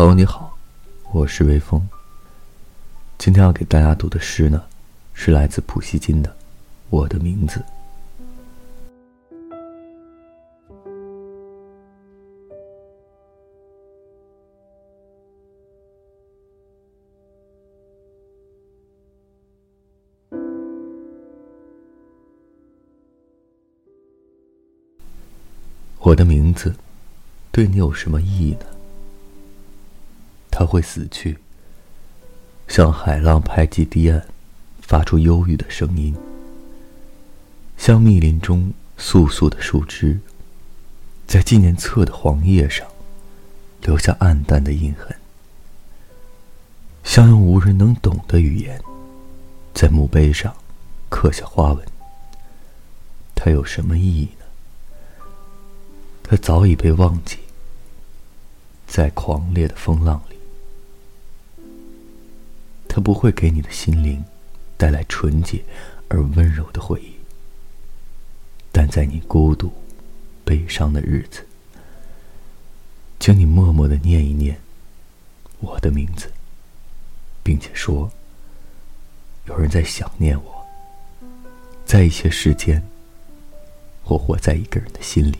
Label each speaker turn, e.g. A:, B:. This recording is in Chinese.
A: 朋友你好，我是微风。今天要给大家读的诗呢，是来自普希金的《我的名字》。我的名字，对你有什么意义呢？它会死去，像海浪拍击堤岸，发出忧郁的声音；像密林中簌簌的树枝，在纪念册的黄页上留下暗淡的印痕；像用无人能懂的语言，在墓碑上刻下花纹。它有什么意义呢？它早已被忘记，在狂烈的风浪里。它不会给你的心灵带来纯洁而温柔的回忆，但在你孤独、悲伤的日子，请你默默的念一念我的名字，并且说：有人在想念我。在一些时间，我活在一个人的心里。